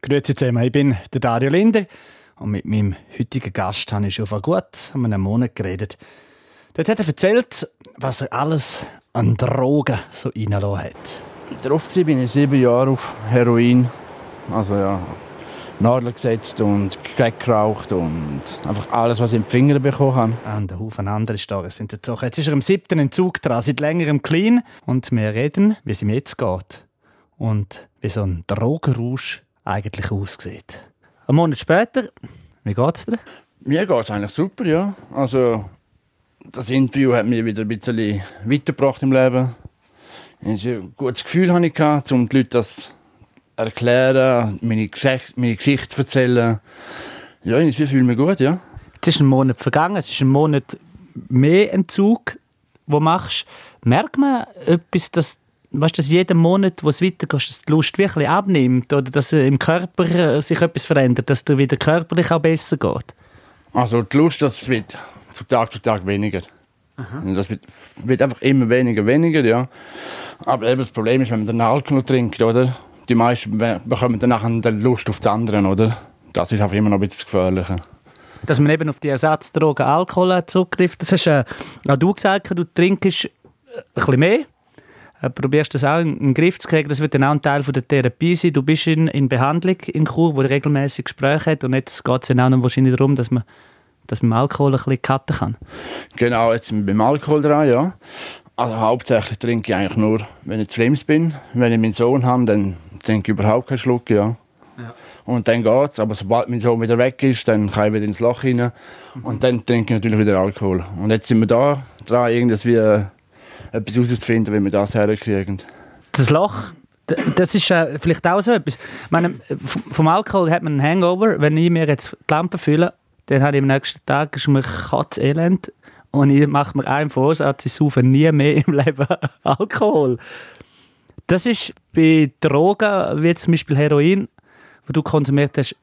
Grüezi zusammen, ich bin der Dario Linde und mit meinem heutigen Gast habe ich schon vor gut einem Monat geredet. Dort hat er erzählt, was er alles an Drogen so reingelassen hat. Darauf bin ich sieben Jahre auf Heroin. Also ja, Nadeln gesetzt und geraucht und einfach alles, was ich in die Finger bekommen habe. Und ein Haufen andere Storys sind dazu. Jetzt ist er im siebten Entzug dran, seit längerem clean und wir reden, wie es ihm jetzt geht und wie so ein Drogenrausch eigentlich aussieht. Ein Monat später, wie geht's dir? Mir geht es eigentlich super, ja. Also, das Interview hat mich wieder ein bisschen weitergebracht im Leben. Ein gutes Gefühl hatte ich, um die Leute das erklären, meine Geschichte, meine Geschichte zu erzählen. Ja, ich fühle mich gut, ja. Es ist ein Monat vergangen, es ist ein Monat mehr Entzug, den du machst. Merkt man etwas, dass weißt, dass jeden Monat, wo es weitergeht, dass die Lust wirklich abnimmt oder dass im Körper äh, sich etwas verändert, dass dir wieder körperlich auch besser geht? Also die Lust, das wird von Tag zu Tag weniger. Das wird, wird, einfach immer weniger, weniger, ja. Aber eben das Problem ist, wenn man den Alkohol trinkt, oder? Die meisten bekommen dann nachher Lust auf das andere, oder? Das ist einfach immer noch ein bisschen gefährlicher. Dass man eben auf die Ersatzdrogen Alkohol zugreift, das hast äh, auch du gesagt, du trinkst ein bisschen mehr äh, probierst das auch in, den Griff zu kriegen. Das wird dann auch ein Teil von der Therapie sein. Du bist in, in Behandlung in Kur, wo du regelmäßig Gespräche hat und jetzt geht es dann auch noch wahrscheinlich darum, dass man dass man Alkohol ein bisschen cutten kann. Genau, jetzt sind wir beim Alkohol dran, ja. Also hauptsächlich trinke ich eigentlich nur, wenn ich zu Flems bin. Wenn ich meinen Sohn habe, dann trinke ich überhaupt keinen Schluck, ja. ja. Und dann geht's, aber sobald mein Sohn wieder weg ist, dann kann ich wieder ins Loch rein. Und dann trinke ich natürlich wieder Alkohol. Und jetzt sind wir da dran, irgendwie etwas herauszufinden, wie wir das herkriegen. Das Loch, das ist äh, vielleicht auch so etwas. Meine, vom Alkohol hat man einen Hangover. Wenn ich mir jetzt die Lampe fülle, dann habe ich am nächsten Tag ist mir elend und ich mache mir einen Vorsatz, ich saufe nie mehr im Leben Alkohol. Das ist bei Drogen, wie zum Beispiel Heroin, wo du konsumiert hast,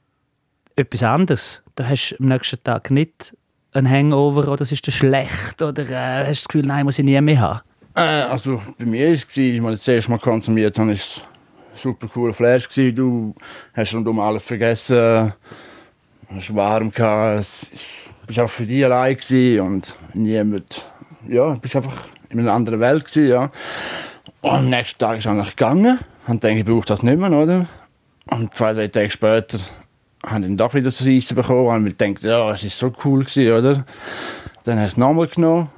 etwas anderes. Da hast du am nächsten Tag nicht einen Hangover oder es ist dir schlecht oder äh, hast das Gefühl, nein, muss ich nie mehr haben. Äh, also bei mir war es, ich das erste Mal konsumiert habe, es ein super cooler Flash. Gewesen. Du hast rundum alles vergessen, hast warm gehabt, du bist auch für dich allein und niemand, ja, du bist einfach in einer anderen Welt gewesen, ja. Und am nächsten Tag ist es eigentlich gegangen und denke, ich brauche das nicht mehr, oder? Und zwei, drei Tage später habe ich dann doch wieder das Reisen bekommen, weil ich dachte, ja, es ist so cool gewesen, oder? Dann hast du es nochmal genommen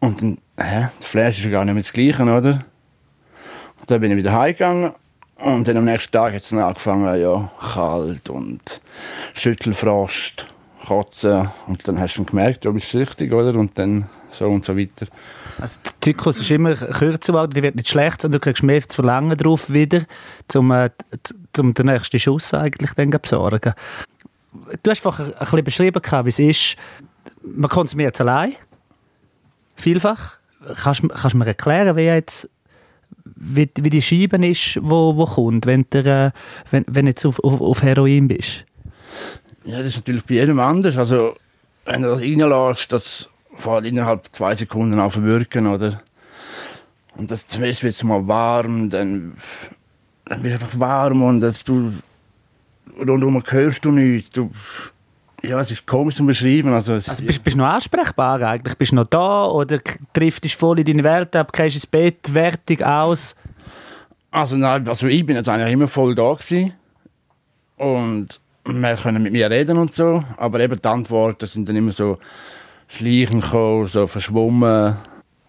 und dann hä, der Flash ist ja gar nicht mehr das Gleiche, oder? Und dann bin ich wieder heimgegangen und dann am nächsten Tag hat es dann angefangen, ja, kalt und Schüttelfrost, Kotzen und dann hast du gemerkt, du bist süchtig, oder? Und dann so und so weiter. Also der Zyklus ist immer kürzer geworden, die wird nicht schlecht, sondern du kriegst mehr zu verlangen drauf wieder, um, äh, um den nächsten Schuss eigentlich dann zu besorgen. Du hast vorher ein bisschen beschrieben, wie es ist, man konsumiert es allein, vielfach. Kannst du mir erklären, wie jetzt wie, wie die Scheibe ist, wo, wo kommt, wenn du äh, wenn, wenn jetzt auf, auf, auf Heroin bist? Ja, das ist natürlich bei jedem anders. Also, wenn du das reinlässt, das fällt innerhalb zwei Sekunden auf wirken, oder? Und das zuerst wird es mal warm, dann, dann wird es einfach warm und das, du rundum hörst du nichts. Du, ja, es ist komisch zu beschreiben. Also, also bist, bist du noch ansprechbar eigentlich? Bist du noch da oder trifft dich voll in deine Welt ab, gehst ins Bett, fertig, aus? Also nein, also ich bin jetzt eigentlich immer voll da gewesen. und wir können mit mir reden und so, aber eben die Antworten sind dann immer so schleichen gekommen, so verschwommen.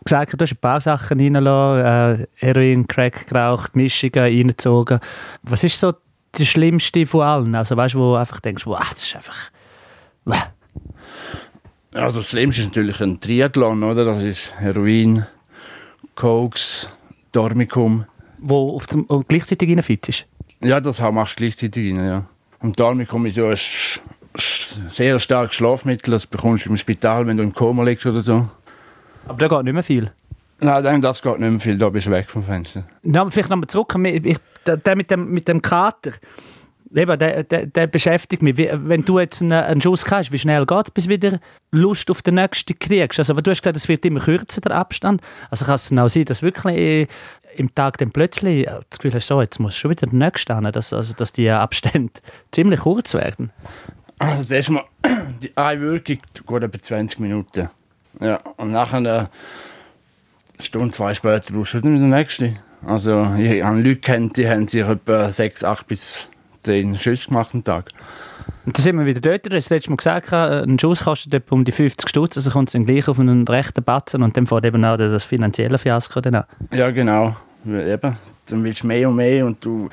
Gesagt, du hast ein paar Sachen reingelassen, äh, Heroin, Crack geraucht, Mischungen reingezogen. Was ist so das Schlimmste von allen? Also weißt du, wo du einfach denkst, wow, das ist einfach also das Schlimmste ist natürlich ein Triathlon, oder? Das ist Heroin, Koks, Dormicum. Wo auf dem, gleichzeitig rein fit ist? Ja, das machst du gleichzeitig rein, ja. Und Dormicum ist ja ein sehr starkes Schlafmittel, das bekommst du im Spital, wenn du im Koma liegst oder so. Aber da geht nicht mehr viel? Nein, das geht nicht mehr viel, da bist du weg vom Fenster. Ja, vielleicht nochmal zurück, ich, der mit dem, mit dem Kater. Eben, der, der, der, beschäftigt mich. Wie, wenn du jetzt einen, einen Schuss hast, wie schnell geht es, bis du wieder Lust auf den nächsten kriegst? Also, du hast gesagt, es wird immer kürzer, der Abstand. Also kann es auch sein, dass wirklich im Tag dann plötzlich das Gefühl hast, so, jetzt muss schon wieder der Nächste hin, dass, also, dass die Abstände ziemlich kurz werden? Also das erste Mal, die eine Wirkung geht etwa 20 Minuten. Ja, und nachher eine Stunde, zwei später brauchst du wieder den nächsten. Also ich habe Leute kennt, die haben sich etwa 6, 8 bis 10 Schüsse gemacht am Tag. Und da sind wir wieder dort. Du hast das letzte Mal gesagt, ein Schuss kostet etwa um die 50 Stutz, also kommt es dann gleich auf einen rechten Batzen und dann fährt eben auch das finanzielle Fiasko dann an. Ja, genau. Eben, dann willst du mehr und mehr und du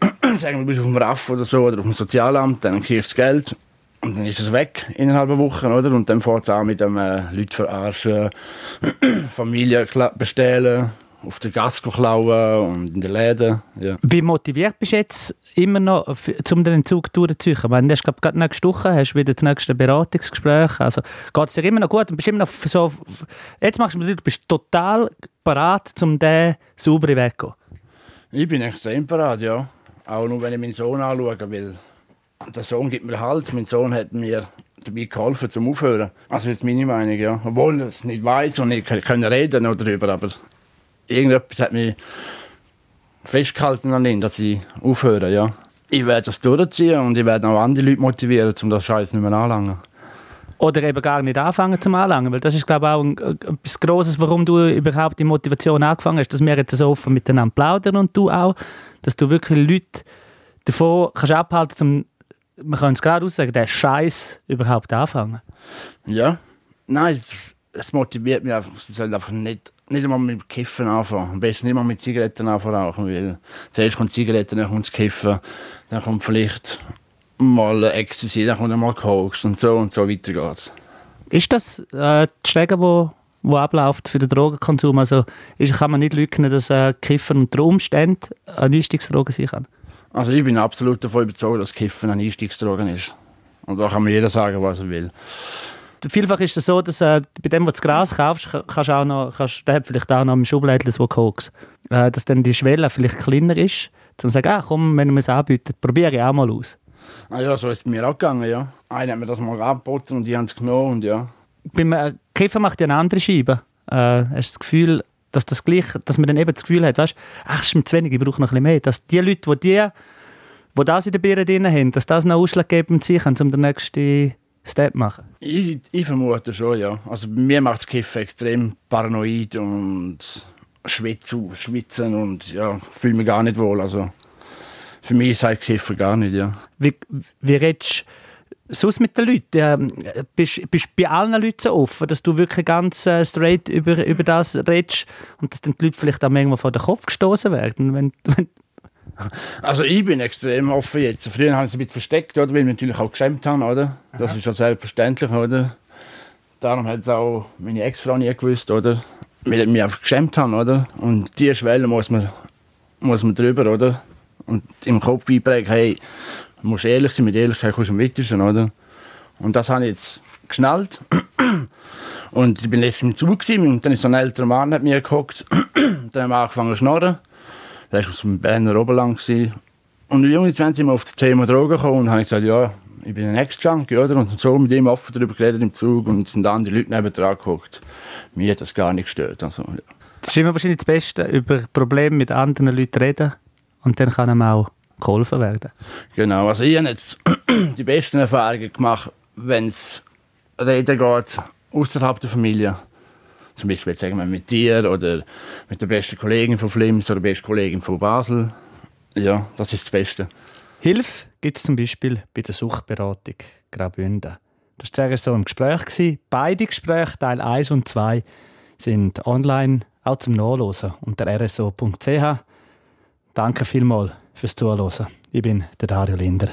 sagen wir, bist auf dem RAF oder so oder auf dem Sozialamt, dann kriegst du das Geld und dann ist es weg innerhalb einer Woche, oder? Und dann fährt es auch mit dem äh, Leute verarschen, Familie bestehlen, auf der Gas klauen und in den Läden. Ja. Wie motiviert bist du jetzt immer noch, um den Entzug durchzuziehen? Ich meine, du hast gerade nächste Woche hast wieder das nächste Beratungsgespräch. Also geht es dir immer noch gut und bist immer noch so... Jetzt machst du du bist total parat, um den sauber wegzugehen. Ich bin extrem parat, ja. Auch nur, wenn ich meinen Sohn anschaue, weil der Sohn gibt mir Halt. Mein Sohn hat mir dabei geholfen zum Aufhören. Also jetzt meine Meinung, ja. Obwohl er es nicht weiß und ich kann reden darüber, aber irgendetwas hat mich festgehalten an ihn, dass ich aufhöre, ja. Ich werde das durchziehen und ich werde auch andere Leute motivieren, um das Scheiß nicht mehr anzulangen. Oder eben gar nicht anfangen zum Anlangen, weil das ist, glaube ich, auch ein, etwas Grosses, warum du überhaupt die Motivation angefangen hast, dass wir jetzt so offen miteinander plaudern und du auch, dass du wirklich Leute davon kannst abhalten zum man kann es gerade aussagen, der Scheiß überhaupt anfangen. Ja, nein, es, es motiviert mich einfach, sie sollen einfach nicht nicht einmal mit Kiffen anfangen. Am besten nicht mal mit Zigaretten anfangen, weil zuerst kommt Zigaretten, dann kommt das Kiffen, dann kommt vielleicht mal Ecstasy, dann kommt mal Koks und so und so weiter geht's. Ist das äh, die Schläge, wo, wo abläuft für den Drogenkonsum? Also ist, kann man nicht leugnen, dass äh, Kiffen unter Umständen eine Einstiegsdroge sein kann? Also ich bin absolut davon überzeugt, dass Kiffen eine Einstiegsdroge ist. Und da kann mir jeder sagen, was er will vielfach ist es so, dass äh, bei dem, was du das Gras kaufst, kannst auch noch, kannst, der hat vielleicht auch noch im Schublädchen so Koks. Äh, dass dann die Schwelle vielleicht kleiner ist, um zu sagen, ah, komm, wenn du mir es anbietet, probiere ich auch mal aus. Ah ja, so ist es mir auch gegangen, ja. Einer hat mir das mal angeboten und die haben es genommen und ja. Beim äh, Kiffen macht ja eine andere Scheibe. Äh, hast du das Gefühl, dass, das gleich, dass man dann eben das Gefühl hat, weißt, ach, es ist mir zu wenig, ich brauche noch ein bisschen mehr. Dass die Leute, die, die, die das in der Birne drin haben, dass das noch ausschlaggebend sein kann, um den nächsten Step machen? Ich, ich vermute schon, ja. Also mir macht das Kiffen extrem paranoid und schwitzen, schwitzen und ja, fühle mich gar nicht wohl. Also für mich ist halt Kiffen gar nicht, ja. Wie, wie redest du sonst mit den Leuten? Ähm, bist du bei allen Leuten so offen, dass du wirklich ganz äh, straight über, über das redest und dass dann die Leute vielleicht auch irgendwann vor den Kopf gestoßen werden, wenn, wenn also ich bin extrem offen jetzt. Früher haben sie ein bisschen versteckt, oder? weil wir natürlich auch geschämt haben, oder? Das Aha. ist ja selbstverständlich, oder? Darum hat es auch meine Ex-Frau nie gewusst, oder? Weil wir einfach geschämt haben, oder? Und diese Schwelle muss man, muss man drüber, oder? Und im Kopf einprägen, hey, du musst ehrlich sein, mit Ehrlichkeit kommst du am weitesten, oder? Und das habe ich jetzt geschnallt. Und ich bin letztens im Zug und dann ist so ein älterer Mann hat mir geguckt. dann haben wir angefangen zu schnurren. Der war aus dem Berner Oberland. Gewesen. Und irgendwann sind wir auf das Thema Drogen gekommen und habe gesagt, ja, ich bin ein Ex-Junkie, oder? Und so mit ihm offen darüber geredet im Zug und sind dann die Leute neben dran geguckt. Mir hat das gar nicht gestört. Also, ja. Das ist immer wahrscheinlich das Beste, über Probleme mit anderen Leuten reden und dann kann einem auch geholfen werden. Genau, also ich habe jetzt die besten Erfahrungen gemacht, wenn es reden geht, außerhalb der Familie. Zum Beispiel jetzt sagen wir mit dir oder mit der besten Kollegin von Flims oder der besten Kollegin von Basel. Ja, das ist das Beste. Hilfe gibt es zum Beispiel bei der Suchtberatung Graubünden. Das war so im Gespräch. Beide Gespräche, Teil 1 und 2, sind online auch zum Nachlesen unter rso.ch. Danke vielmals fürs Zuhören. Ich bin der Dario Linder.